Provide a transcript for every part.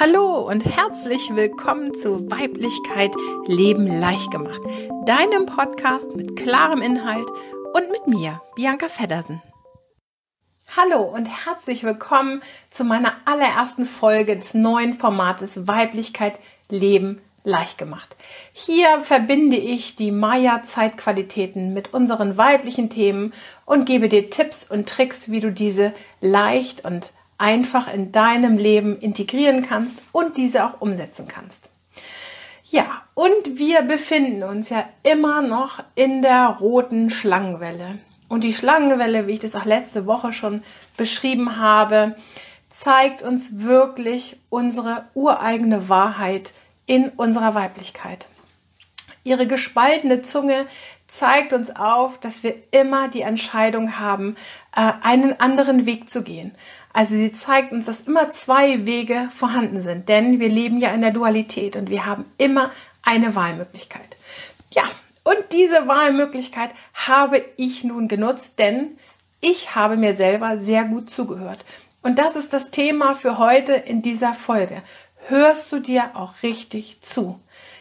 Hallo und herzlich willkommen zu Weiblichkeit Leben leicht gemacht, deinem Podcast mit klarem Inhalt und mit mir, Bianca Feddersen. Hallo und herzlich willkommen zu meiner allerersten Folge des neuen Formates Weiblichkeit Leben leicht gemacht. Hier verbinde ich die Maya-Zeitqualitäten mit unseren weiblichen Themen und gebe dir Tipps und Tricks, wie du diese leicht und einfach in deinem Leben integrieren kannst und diese auch umsetzen kannst. Ja, und wir befinden uns ja immer noch in der roten Schlangenwelle. Und die Schlangenwelle, wie ich das auch letzte Woche schon beschrieben habe, zeigt uns wirklich unsere ureigene Wahrheit in unserer Weiblichkeit. Ihre gespaltene Zunge zeigt uns auf, dass wir immer die Entscheidung haben, äh, einen anderen Weg zu gehen. Also sie zeigt uns, dass immer zwei Wege vorhanden sind, denn wir leben ja in der Dualität und wir haben immer eine Wahlmöglichkeit. Ja, und diese Wahlmöglichkeit habe ich nun genutzt, denn ich habe mir selber sehr gut zugehört. Und das ist das Thema für heute in dieser Folge. Hörst du dir auch richtig zu?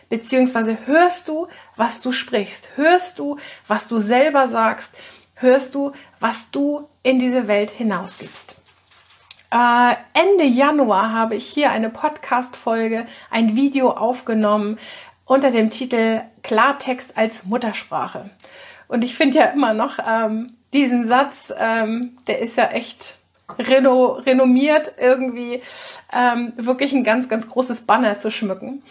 Beziehungsweise hörst du, was du sprichst? Hörst du, was du selber sagst? Hörst du, was du in diese Welt hinausgibst? Äh, Ende Januar habe ich hier eine Podcast-Folge, ein Video aufgenommen unter dem Titel Klartext als Muttersprache. Und ich finde ja immer noch ähm, diesen Satz, ähm, der ist ja echt reno renommiert, irgendwie ähm, wirklich ein ganz, ganz großes Banner zu schmücken.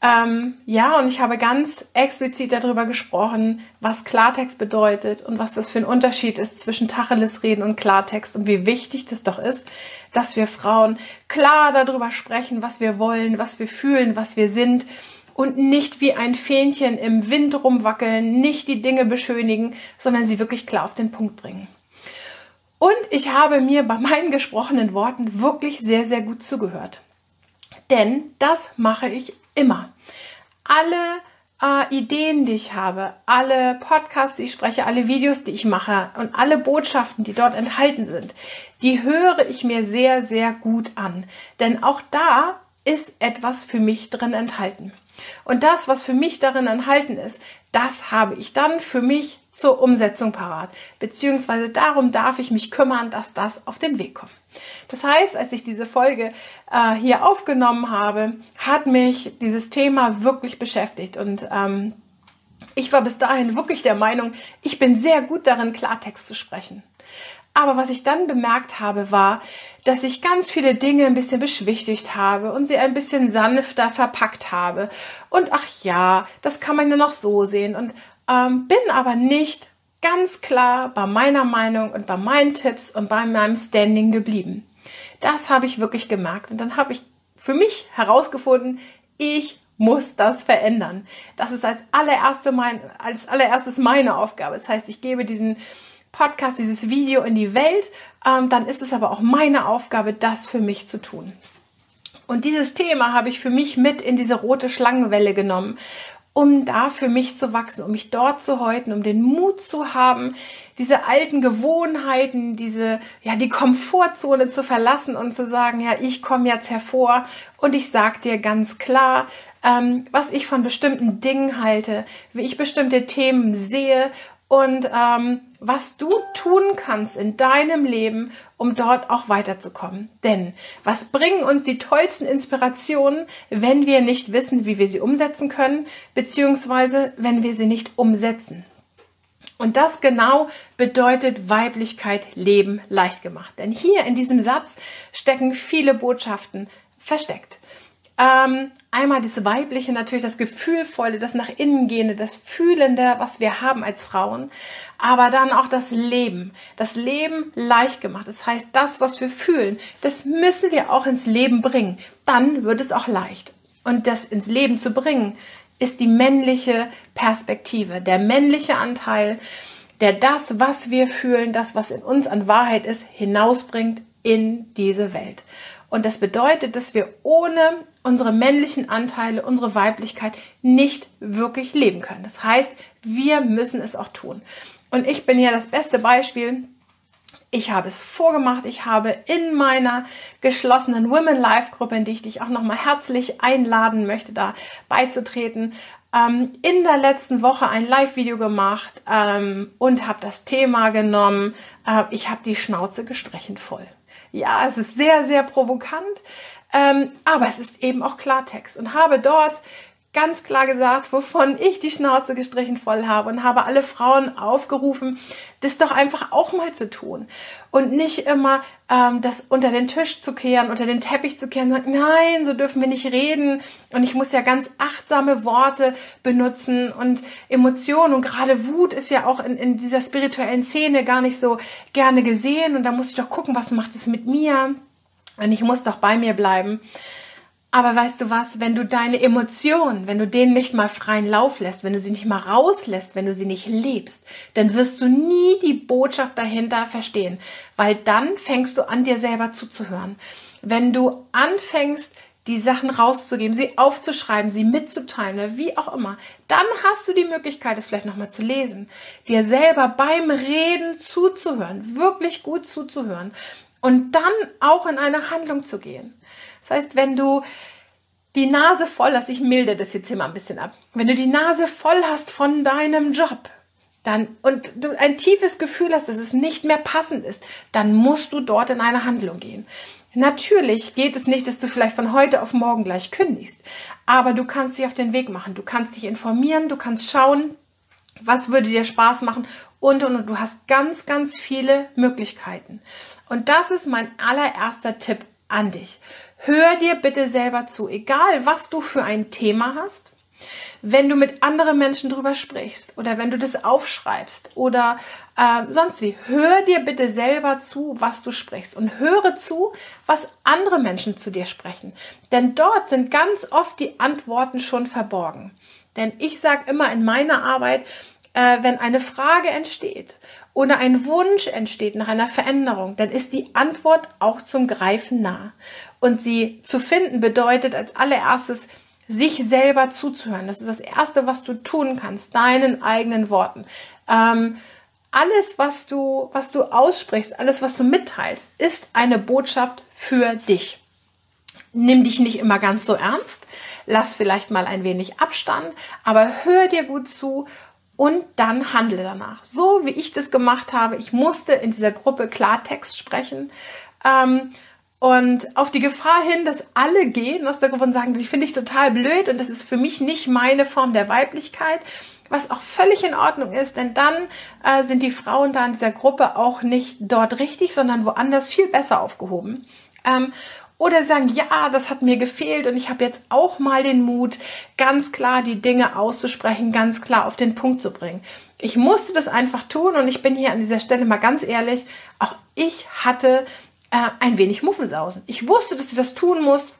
Ähm, ja, und ich habe ganz explizit darüber gesprochen, was Klartext bedeutet und was das für ein Unterschied ist zwischen Tacheles reden und Klartext und wie wichtig das doch ist, dass wir Frauen klar darüber sprechen, was wir wollen, was wir fühlen, was wir sind und nicht wie ein Fähnchen im Wind rumwackeln, nicht die Dinge beschönigen, sondern sie wirklich klar auf den Punkt bringen. Und ich habe mir bei meinen gesprochenen Worten wirklich sehr, sehr gut zugehört. Denn das mache ich immer. Alle äh, Ideen, die ich habe, alle Podcasts, die ich spreche, alle Videos, die ich mache und alle Botschaften, die dort enthalten sind, die höre ich mir sehr, sehr gut an. Denn auch da ist etwas für mich drin enthalten. Und das, was für mich darin enthalten ist, das habe ich dann für mich zur Umsetzung parat. Beziehungsweise darum darf ich mich kümmern, dass das auf den Weg kommt. Das heißt, als ich diese Folge äh, hier aufgenommen habe, hat mich dieses Thema wirklich beschäftigt und ähm, ich war bis dahin wirklich der Meinung, ich bin sehr gut darin, Klartext zu sprechen. Aber was ich dann bemerkt habe, war, dass ich ganz viele Dinge ein bisschen beschwichtigt habe und sie ein bisschen sanfter verpackt habe. Und ach ja, das kann man ja noch so sehen. Und ähm, bin aber nicht ganz klar bei meiner Meinung und bei meinen Tipps und bei meinem Standing geblieben. Das habe ich wirklich gemerkt. Und dann habe ich für mich herausgefunden, ich muss das verändern. Das ist als, allererste mein, als allererstes meine Aufgabe. Das heißt, ich gebe diesen Podcast, dieses Video in die Welt. Ähm, dann ist es aber auch meine Aufgabe, das für mich zu tun. Und dieses Thema habe ich für mich mit in diese rote Schlangenwelle genommen um da für mich zu wachsen, um mich dort zu häuten, um den Mut zu haben, diese alten Gewohnheiten, diese, ja, die Komfortzone zu verlassen und zu sagen, ja, ich komme jetzt hervor und ich sage dir ganz klar, ähm, was ich von bestimmten Dingen halte, wie ich bestimmte Themen sehe und ähm, was du tun kannst in deinem Leben, um dort auch weiterzukommen. Denn was bringen uns die tollsten Inspirationen, wenn wir nicht wissen, wie wir sie umsetzen können, beziehungsweise wenn wir sie nicht umsetzen? Und das genau bedeutet Weiblichkeit Leben leicht gemacht. Denn hier in diesem Satz stecken viele Botschaften versteckt. Ähm, einmal das Weibliche, natürlich das Gefühlvolle, das nach innen gehende, das Fühlende, was wir haben als Frauen. Aber dann auch das Leben. Das Leben leicht gemacht. Das heißt, das, was wir fühlen, das müssen wir auch ins Leben bringen. Dann wird es auch leicht. Und das ins Leben zu bringen, ist die männliche Perspektive, der männliche Anteil, der das, was wir fühlen, das, was in uns an Wahrheit ist, hinausbringt in diese Welt. Und das bedeutet, dass wir ohne unsere männlichen Anteile, unsere Weiblichkeit nicht wirklich leben können. Das heißt, wir müssen es auch tun. Und ich bin ja das beste Beispiel. Ich habe es vorgemacht. Ich habe in meiner geschlossenen Women Life Gruppe, in die ich dich auch nochmal herzlich einladen möchte, da beizutreten, ähm, in der letzten Woche ein Live-Video gemacht ähm, und habe das Thema genommen. Äh, ich habe die Schnauze gestrichen voll. Ja, es ist sehr, sehr provokant, ähm, aber es ist eben auch Klartext. Und habe dort ganz klar gesagt, wovon ich die Schnauze gestrichen voll habe und habe alle Frauen aufgerufen, das doch einfach auch mal zu tun. Und nicht immer ähm, das unter den Tisch zu kehren, unter den Teppich zu kehren, sagen, nein, so dürfen wir nicht reden. Und ich muss ja ganz achtsame Worte benutzen. Und Emotionen und gerade Wut ist ja auch in, in dieser spirituellen Szene gar nicht so gerne gesehen. Und da muss ich doch gucken, was macht es mit mir? Und ich muss doch bei mir bleiben. Aber weißt du was, wenn du deine Emotionen, wenn du denen nicht mal freien Lauf lässt, wenn du sie nicht mal rauslässt, wenn du sie nicht lebst, dann wirst du nie die Botschaft dahinter verstehen, weil dann fängst du an, dir selber zuzuhören. Wenn du anfängst, die Sachen rauszugeben, sie aufzuschreiben, sie mitzuteilen, wie auch immer, dann hast du die Möglichkeit, es vielleicht nochmal zu lesen, dir selber beim Reden zuzuhören, wirklich gut zuzuhören und dann auch in eine Handlung zu gehen. Das heißt, wenn du die Nase voll hast, ich milde das jetzt hier mal ein bisschen ab, wenn du die Nase voll hast von deinem Job, dann und du ein tiefes Gefühl hast, dass es nicht mehr passend ist, dann musst du dort in eine Handlung gehen. Natürlich geht es nicht, dass du vielleicht von heute auf morgen gleich kündigst, aber du kannst dich auf den Weg machen, du kannst dich informieren, du kannst schauen, was würde dir Spaß machen und und und du hast ganz ganz viele Möglichkeiten. Und das ist mein allererster Tipp an dich. Hör dir bitte selber zu, egal was du für ein Thema hast. Wenn du mit anderen Menschen drüber sprichst oder wenn du das aufschreibst oder äh, sonst wie, hör dir bitte selber zu, was du sprichst und höre zu, was andere Menschen zu dir sprechen. Denn dort sind ganz oft die Antworten schon verborgen. Denn ich sage immer in meiner Arbeit, äh, wenn eine Frage entsteht oder ein Wunsch entsteht nach einer Veränderung, dann ist die Antwort auch zum Greifen nah. Und sie zu finden bedeutet als allererstes, sich selber zuzuhören. Das ist das Erste, was du tun kannst, deinen eigenen Worten. Ähm, alles, was du, was du aussprichst, alles, was du mitteilst, ist eine Botschaft für dich. Nimm dich nicht immer ganz so ernst, lass vielleicht mal ein wenig Abstand, aber hör dir gut zu und dann handle danach. So wie ich das gemacht habe. Ich musste in dieser Gruppe Klartext sprechen. Ähm, und auf die Gefahr hin, dass alle gehen aus der Gruppe und sagen, das finde ich total blöd und das ist für mich nicht meine Form der Weiblichkeit, was auch völlig in Ordnung ist, denn dann äh, sind die Frauen da in dieser Gruppe auch nicht dort richtig, sondern woanders viel besser aufgehoben. Ähm, oder sagen, ja, das hat mir gefehlt und ich habe jetzt auch mal den Mut, ganz klar die Dinge auszusprechen, ganz klar auf den Punkt zu bringen. Ich musste das einfach tun und ich bin hier an dieser Stelle mal ganz ehrlich, auch ich hatte äh, ein wenig Muffensausen. Ich wusste, dass ich das tun muss,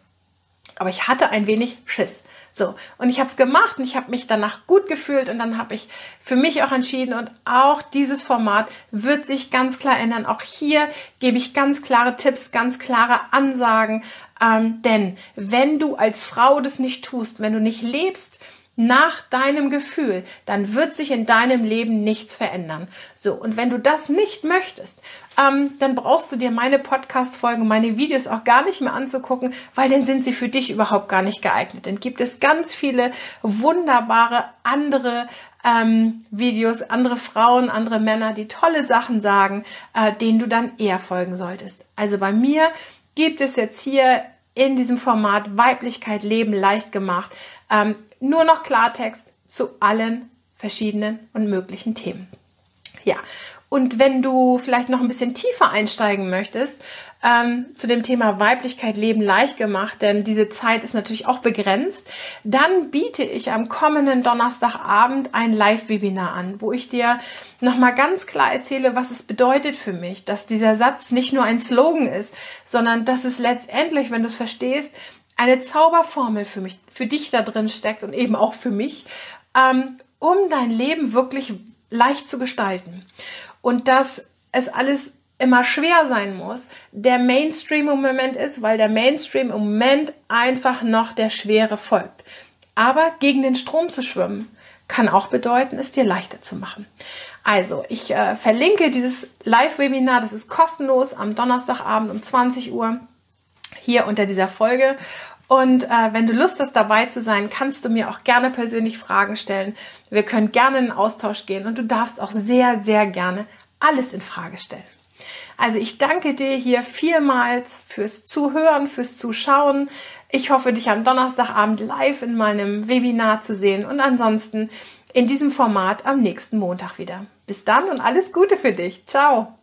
aber ich hatte ein wenig Schiss. So, und ich habe es gemacht und ich habe mich danach gut gefühlt und dann habe ich für mich auch entschieden und auch dieses Format wird sich ganz klar ändern. Auch hier gebe ich ganz klare Tipps, ganz klare Ansagen, ähm, denn wenn du als Frau das nicht tust, wenn du nicht lebst, nach deinem Gefühl, dann wird sich in deinem Leben nichts verändern. So, und wenn du das nicht möchtest, ähm, dann brauchst du dir meine Podcast-Folgen, meine Videos auch gar nicht mehr anzugucken, weil dann sind sie für dich überhaupt gar nicht geeignet. Dann gibt es ganz viele wunderbare andere ähm, Videos, andere Frauen, andere Männer, die tolle Sachen sagen, äh, denen du dann eher folgen solltest. Also bei mir gibt es jetzt hier in diesem Format Weiblichkeit Leben leicht gemacht ähm, nur noch Klartext zu allen verschiedenen und möglichen Themen. Ja, und wenn du vielleicht noch ein bisschen tiefer einsteigen möchtest ähm, zu dem Thema Weiblichkeit Leben leicht gemacht, denn diese Zeit ist natürlich auch begrenzt, dann biete ich am kommenden Donnerstagabend ein Live-Webinar an, wo ich dir nochmal ganz klar erzähle, was es bedeutet für mich, dass dieser Satz nicht nur ein Slogan ist, sondern dass es letztendlich, wenn du es verstehst, eine Zauberformel für mich, für dich da drin steckt und eben auch für mich, ähm, um dein Leben wirklich leicht zu gestalten. Und dass es alles immer schwer sein muss, der Mainstream im Moment ist, weil der Mainstream im Moment einfach noch der Schwere folgt. Aber gegen den Strom zu schwimmen, kann auch bedeuten, es dir leichter zu machen. Also, ich äh, verlinke dieses Live-Webinar, das ist kostenlos am Donnerstagabend um 20 Uhr hier unter dieser Folge. Und äh, wenn du Lust hast, dabei zu sein, kannst du mir auch gerne persönlich Fragen stellen. Wir können gerne in den Austausch gehen und du darfst auch sehr, sehr gerne alles in Frage stellen. Also ich danke dir hier vielmals fürs Zuhören, fürs Zuschauen. Ich hoffe, dich am Donnerstagabend live in meinem Webinar zu sehen und ansonsten in diesem Format am nächsten Montag wieder. Bis dann und alles Gute für dich. Ciao.